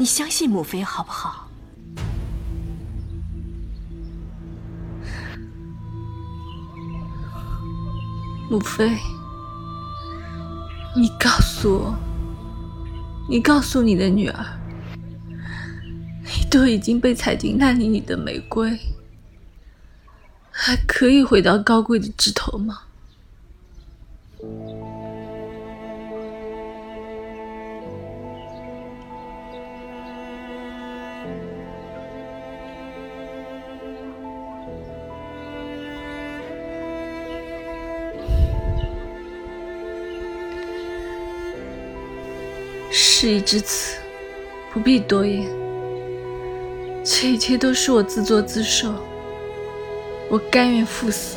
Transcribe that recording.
你相信母妃好不好？母妃，你告诉我，你告诉你的女儿，你都已经被踩进烂泥里，的玫瑰还可以回到高贵的枝头吗？事已至此，不必多言。这一切都是我自作自受，我甘愿赴死。